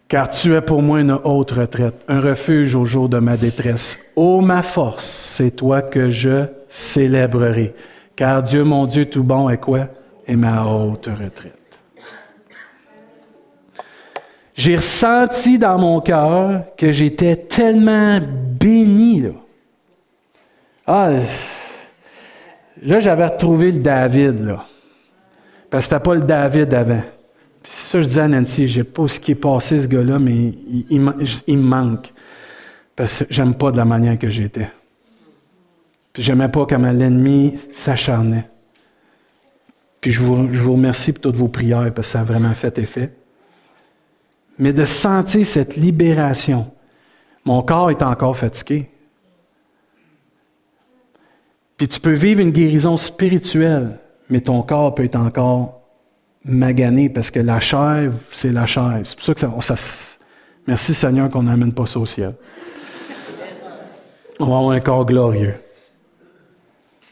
Car tu es pour moi une haute retraite, un refuge au jour de ma détresse. Ô ma force, c'est toi que je célébrerai. Car Dieu, mon Dieu tout bon, est quoi? Est ma haute retraite. J'ai ressenti dans mon cœur que j'étais tellement béni. Ah, là, j'avais retrouvé le David, là. Parce que c'était pas le David avant. Puis c'est ça je disais à Nancy, je sais pas ce qui est passé, ce gars-là, mais il, me manque. Parce que j'aime pas de la manière que j'étais. Puis j'aimais pas comment l'ennemi s'acharnait. Puis je vous, je vous remercie pour toutes vos prières parce que ça a vraiment fait effet. Mais de sentir cette libération. Mon corps est encore fatigué. Puis tu peux vivre une guérison spirituelle, mais ton corps peut être encore magané parce que la chair, c'est la chair. C'est pour ça que ça, merci Seigneur qu'on n'amène pas ça au ciel. On va avoir un corps glorieux.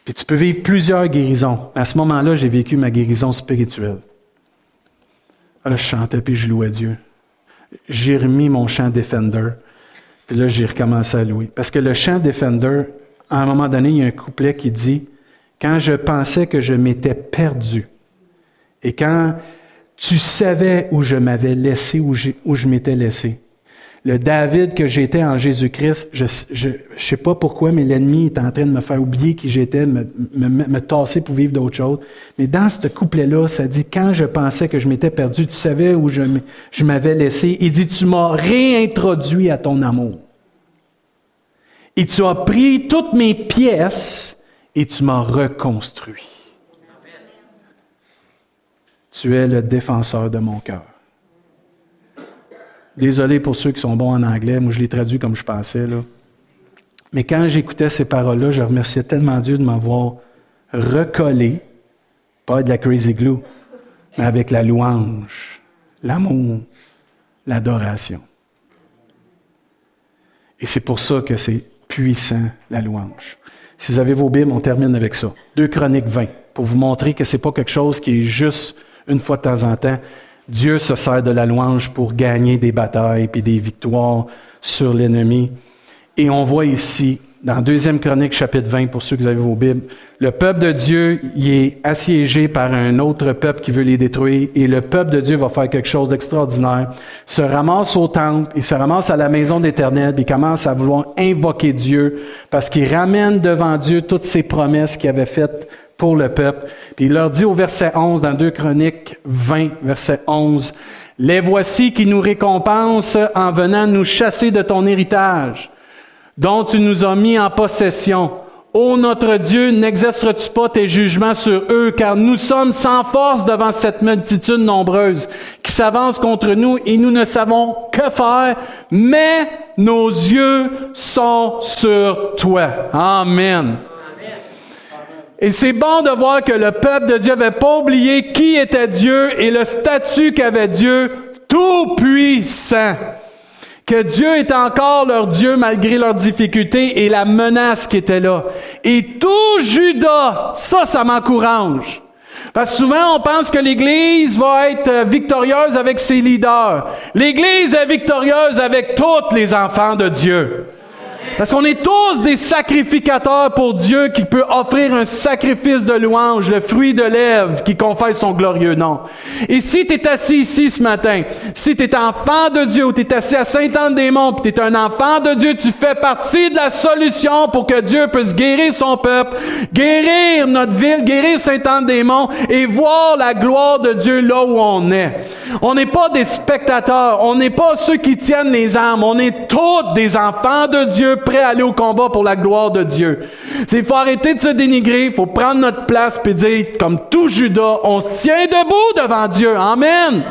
Puis tu peux vivre plusieurs guérisons. À ce moment-là, j'ai vécu ma guérison spirituelle. Là, je chantais puis je louais Dieu. J'ai remis mon chant Defender. Puis là, j'ai recommencé à louer. Parce que le chant Defender, à un moment donné, il y a un couplet qui dit Quand je pensais que je m'étais perdu, et quand tu savais où je m'avais laissé, où, je m'étais laissé, le David que j'étais en Jésus-Christ, je ne sais pas pourquoi, mais l'ennemi est en train de me faire oublier qui j'étais, me, me, me, tasser pour vivre d'autres choses. Mais dans ce couplet-là, ça dit, quand je pensais que je m'étais perdu, tu savais où je, je m'avais laissé. Il dit, tu m'as réintroduit à ton amour. Et tu as pris toutes mes pièces et tu m'as reconstruit. Tu es le défenseur de mon cœur. Désolé pour ceux qui sont bons en anglais, moi je l'ai traduit comme je pensais. Là. Mais quand j'écoutais ces paroles-là, je remerciais tellement Dieu de m'avoir recollé, pas de la crazy glue, mais avec la louange, l'amour, l'adoration. Et c'est pour ça que c'est puissant, la louange. Si vous avez vos Bibles, on termine avec ça. Deux Chroniques 20, pour vous montrer que ce n'est pas quelque chose qui est juste une fois de temps en temps. Dieu se sert de la louange pour gagner des batailles et des victoires sur l'ennemi. Et on voit ici dans Deuxième Chronique, chapitre 20, pour ceux qui avez vos Bibles, le peuple de Dieu y est assiégé par un autre peuple qui veut les détruire, et le peuple de Dieu va faire quelque chose d'extraordinaire, se ramasse au temple, il se ramasse à la maison d'Éternel, il commence à vouloir invoquer Dieu, parce qu'il ramène devant Dieu toutes ses promesses qu'il avait faites pour le peuple. Puis il leur dit au verset 11, dans 2 Chroniques 20, verset 11, Les voici qui nous récompensent en venant nous chasser de ton héritage dont tu nous as mis en possession. Ô notre Dieu, n'exerceras-tu pas tes jugements sur eux, car nous sommes sans force devant cette multitude nombreuse qui s'avance contre nous et nous ne savons que faire, mais nos yeux sont sur toi. Amen. Et c'est bon de voir que le peuple de Dieu n'avait pas oublié qui était Dieu et le statut qu'avait Dieu tout puissant que Dieu est encore leur Dieu malgré leurs difficultés et la menace qui était là. Et tout Judas, ça, ça m'encourage. Parce que souvent, on pense que l'Église va être victorieuse avec ses leaders. L'Église est victorieuse avec tous les enfants de Dieu. Parce qu'on est tous des sacrificateurs pour Dieu qui peut offrir un sacrifice de louange, le fruit de lèvres qui confesse son glorieux nom. Et si tu es assis ici ce matin, si tu es enfant de Dieu ou tu es assis à Saint-Anne-des-Monts, tu es un enfant de Dieu, tu fais partie de la solution pour que Dieu puisse guérir son peuple, guérir notre ville, guérir Saint-Anne-des-Monts et voir la gloire de Dieu là où on est. On n'est pas des spectateurs, on n'est pas ceux qui tiennent les armes, on est tous des enfants de Dieu prêt à aller au combat pour la gloire de Dieu. Il faut arrêter de se dénigrer, faut prendre notre place et dire, comme tout Judas, on se tient debout devant Dieu. Amen.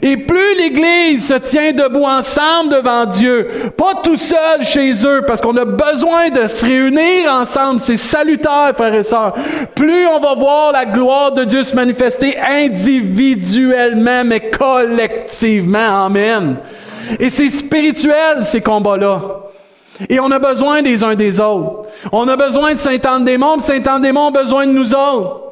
Et plus l'Église se tient debout ensemble devant Dieu, pas tout seul chez eux, parce qu'on a besoin de se réunir ensemble, c'est salutaire, frères et sœurs. Plus on va voir la gloire de Dieu se manifester individuellement, mais collectivement. Amen. Et c'est spirituel, ces combats-là. Et on a besoin des uns des autres. On a besoin de Saint-Anne-des-Monts, Saint-Anne-des-Monts a besoin de nous autres.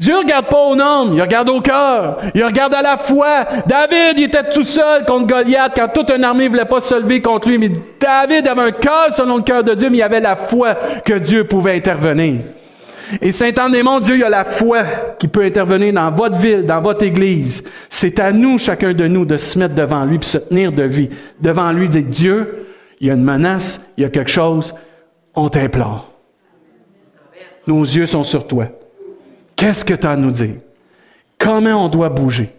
Dieu regarde pas au nom, il regarde au cœur, il regarde à la foi. David, il était tout seul contre Goliath quand toute une armée voulait pas se lever contre lui, mais David avait un cœur selon le cœur de Dieu, mais il avait la foi que Dieu pouvait intervenir. Et Saint-Anne-des-Monts, Dieu, il a la foi qui peut intervenir dans votre ville, dans votre église. C'est à nous, chacun de nous, de se mettre devant lui, puis se tenir de vie, devant lui, dire Dieu, il y a une menace, il y a quelque chose, on t'implore. Nos yeux sont sur toi. Qu'est-ce que tu as à nous dire? Comment on doit bouger?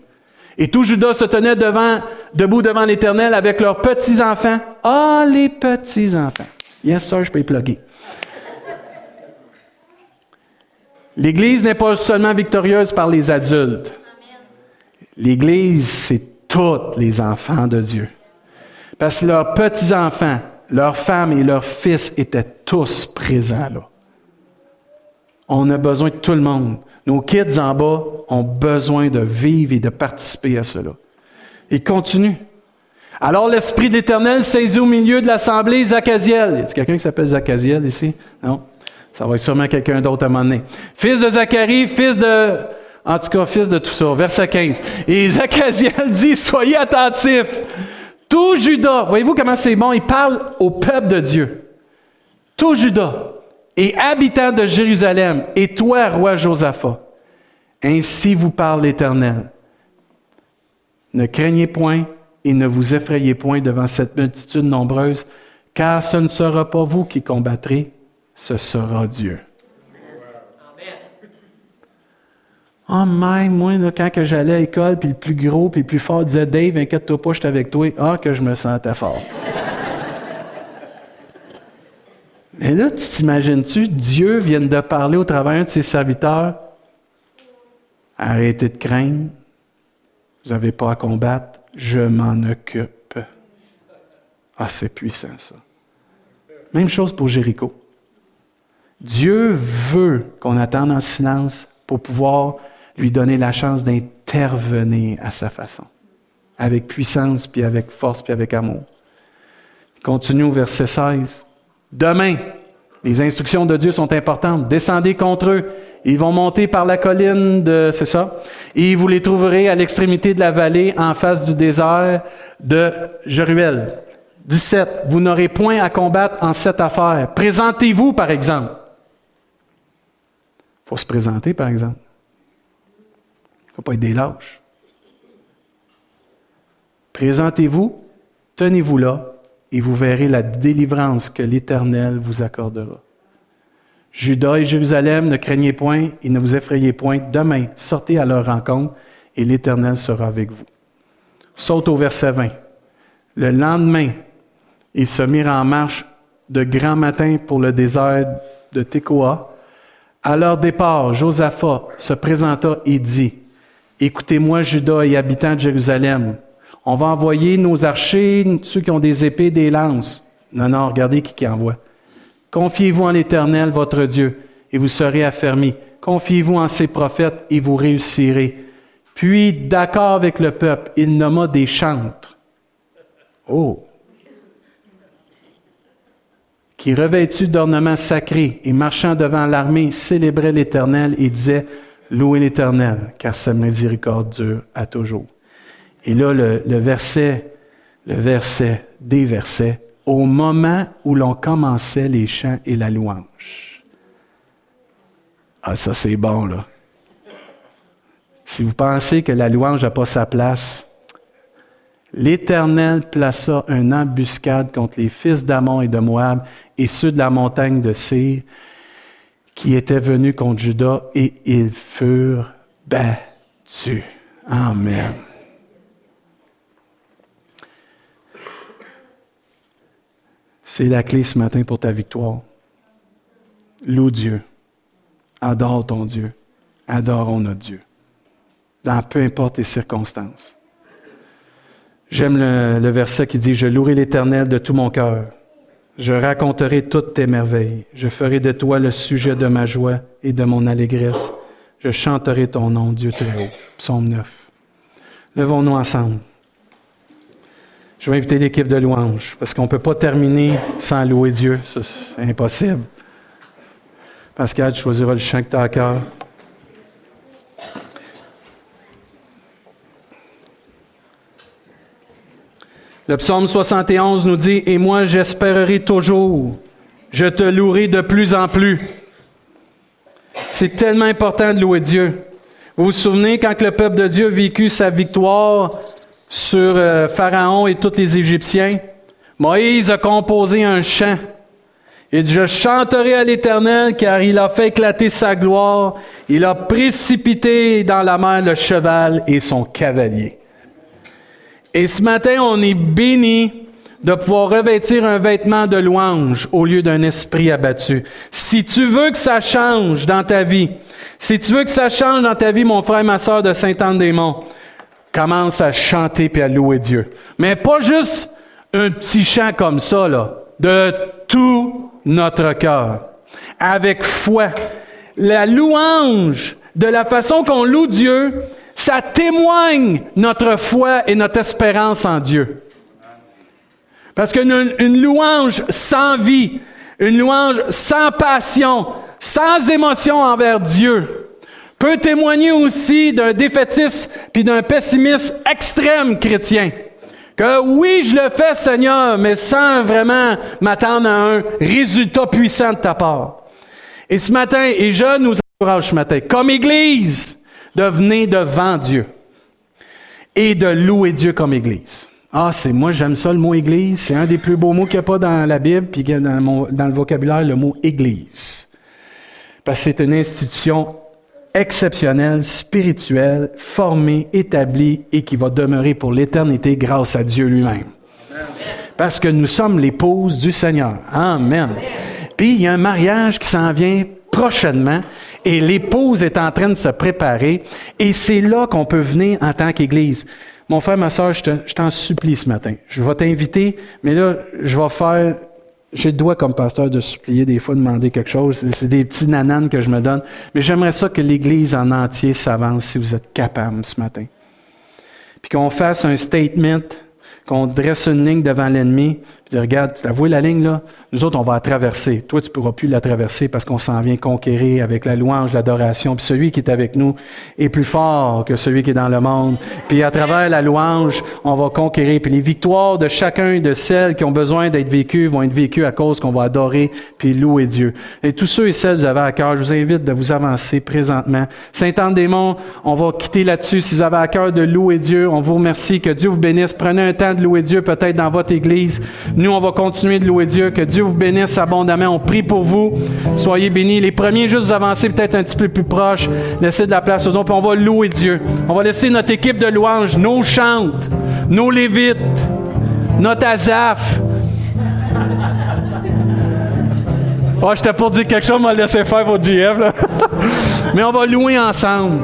Et tout Judas se tenait devant, debout devant l'Éternel avec leurs petits-enfants. Ah, les petits-enfants. Yes, sir, je peux y plugger. L'Église n'est pas seulement victorieuse par les adultes. L'Église, c'est tous les enfants de Dieu. Parce que leurs petits-enfants, leurs femmes et leurs fils étaient tous présents là. On a besoin de tout le monde. Nos kids en bas ont besoin de vivre et de participer à cela. Et continue. Alors l'Esprit d'Éternel saisit au milieu de l'assemblée Zachaziel. Y a quelqu'un qui s'appelle Zachaziel ici? Non? Ça va être sûrement quelqu'un d'autre à un moment donné. Fils de Zacharie, fils de... En tout cas, fils de tout ça. Verset 15. Et Zachaziel dit, soyez attentifs. Tout Judas, voyez-vous comment c'est bon? Il parle au peuple de Dieu. Tout Judas et habitants de Jérusalem, et toi, roi Josaphat, ainsi vous parle l'Éternel. Ne craignez point et ne vous effrayez point devant cette multitude nombreuse, car ce ne sera pas vous qui combattrez, ce sera Dieu. Oh, même, moi, quand j'allais à l'école, puis le plus gros, puis le plus fort disait Dave, inquiète-toi pas, je suis avec toi. Ah, que je me sentais fort. Mais là, tu t'imagines-tu, Dieu vient de parler au travers de ses serviteurs? Arrêtez de craindre, vous n'avez pas à combattre, je m'en occupe. Ah, c'est puissant ça. Même chose pour Jéricho. Dieu veut qu'on attende en silence pour pouvoir lui donner la chance d'intervenir à sa façon, avec puissance, puis avec force, puis avec amour. Continue au verset 16. Demain, les instructions de Dieu sont importantes. Descendez contre eux. Ils vont monter par la colline de, c'est ça, et vous les trouverez à l'extrémité de la vallée en face du désert de Jéruel. 17. Vous n'aurez point à combattre en cette affaire. Présentez-vous, par exemple. Il faut se présenter, par exemple. Faut pas être des. Présentez-vous, tenez-vous là, et vous verrez la délivrance que l'Éternel vous accordera. Judas et Jérusalem, ne craignez point et ne vous effrayez point. Demain, sortez à leur rencontre et l'Éternel sera avec vous. Saute au verset 20. Le lendemain, ils se mirent en marche de grand matin pour le désert de Tekoa. À leur départ, Josaphat se présenta et dit, Écoutez-moi, Judas et habitants de Jérusalem, on va envoyer nos archers, ceux qui ont des épées, des lances. Non, non, regardez qui qui envoie. Confiez-vous en l'Éternel, votre Dieu, et vous serez affermis. Confiez-vous en ses prophètes, et vous réussirez. Puis, d'accord avec le peuple, il nomma des chantres. Oh! Qui, revêtus d'ornements sacrés et marchant devant l'armée, célébraient l'Éternel et disaient Louez l'Éternel, car sa miséricorde dure à toujours. Et là, le, verset, le verset, des versets, au moment où l'on commençait les chants et la louange. Ah, ça c'est bon, là. Si vous pensez que la louange n'a pas sa place, l'Éternel plaça une embuscade contre les fils d'Amon et de Moab et ceux de la montagne de Sir qui étaient venus contre Judas et ils furent battus. Amen. C'est la clé ce matin pour ta victoire. Loue Dieu. Adore ton Dieu. Adorons notre Dieu. Dans peu importe les circonstances. J'aime le, verset qui dit, Je louerai l'Éternel de tout mon cœur. Je raconterai toutes tes merveilles. Je ferai de toi le sujet de ma joie et de mon allégresse. Je chanterai ton nom, Dieu très haut. Psaume 9. Levons-nous ensemble. Je vais inviter l'équipe de louange parce qu'on ne peut pas terminer sans louer Dieu. C'est impossible. Pascal, tu choisiras le chant que tu as cœur. Le psaume 71 nous dit Et moi j'espérerai toujours, je te louerai de plus en plus. C'est tellement important de louer Dieu. Vous vous souvenez quand le peuple de Dieu a vécu sa victoire sur euh, Pharaon et tous les Égyptiens, Moïse a composé un chant. Il dit, je chanterai à l'Éternel car il a fait éclater sa gloire. Il a précipité dans la mer le cheval et son cavalier. Et ce matin, on est béni de pouvoir revêtir un vêtement de louange au lieu d'un esprit abattu. Si tu veux que ça change dans ta vie, si tu veux que ça change dans ta vie, mon frère, ma soeur de Saint-Anne-des-Monts, commence à chanter puis à louer Dieu. Mais pas juste un petit chant comme ça, là, de tout notre cœur, avec foi. La louange, de la façon qu'on loue Dieu, ça témoigne notre foi et notre espérance en Dieu. Parce qu'une une louange sans vie, une louange sans passion, sans émotion envers Dieu, peut témoigner aussi d'un défaitisme puis d'un pessimisme extrême chrétien. Que oui, je le fais, Seigneur, mais sans vraiment m'attendre à un résultat puissant de ta part. Et ce matin, et je nous encourage ce matin, comme Église, de venir devant Dieu et de louer Dieu comme Église. Ah, c'est moi, j'aime ça le mot Église. C'est un des plus beaux mots qu'il n'y a pas dans la Bible, puis dans, dans le vocabulaire, le mot Église. Parce que c'est une institution exceptionnelle, spirituelle, formée, établie et qui va demeurer pour l'éternité grâce à Dieu lui-même. Parce que nous sommes l'épouse du Seigneur. Amen. Puis il y a un mariage qui s'en vient prochainement et l'épouse est en train de se préparer et c'est là qu'on peut venir en tant qu'Église. Mon frère, ma soeur, je t'en supplie ce matin. Je vais t'inviter, mais là, je vais faire j'ai le droit comme pasteur de supplier des fois, de demander quelque chose. C'est des petits nananes que je me donne. Mais j'aimerais ça que l'Église en entier s'avance si vous êtes capable ce matin. Puis qu'on fasse un statement, qu'on dresse une ligne devant l'ennemi, puis regarde, tu as la ligne là? Nous autres, on va la traverser. Toi, tu pourras plus la traverser parce qu'on s'en vient conquérir avec la louange, l'adoration. Puis celui qui est avec nous est plus fort que celui qui est dans le monde. Puis à travers la louange, on va conquérir. Puis les victoires de chacun de celles qui ont besoin d'être vécues vont être vécues à cause qu'on va adorer puis louer Dieu. Et tous ceux et celles que vous avez à cœur, je vous invite de vous avancer présentement. Saint-Anne-des-Monts, on va quitter là-dessus. Si vous avez à cœur de louer Dieu, on vous remercie. Que Dieu vous bénisse. Prenez un temps de louer Dieu peut-être dans votre église. Nous, on va continuer de louer Dieu. Que Dieu vous bénisse abondamment. On prie pour vous. Soyez bénis. Les premiers, juste avancer peut-être un petit peu plus proche. Laissez de la place aux autres. Puis on va louer Dieu. On va laisser notre équipe de louanges, nos chantes, nos lévites, notre azaf. Oh, j'étais pour dire quelque chose, on m'a laissé faire votre GF. Mais on va louer ensemble.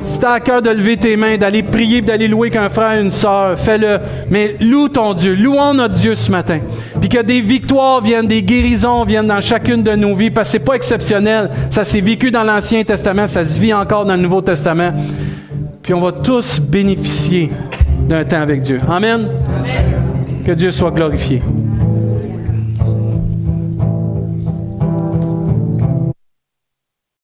Si t'as à cœur de lever tes mains, d'aller prier, d'aller louer qu'un frère, une sœur, fais-le. Mais loue ton Dieu, louons notre Dieu ce matin. Puis que des victoires viennent, des guérisons viennent dans chacune de nos vies, parce que c'est pas exceptionnel. Ça s'est vécu dans l'Ancien Testament, ça se vit encore dans le Nouveau Testament. Puis on va tous bénéficier d'un temps avec Dieu. Amen. Amen. Que Dieu soit glorifié.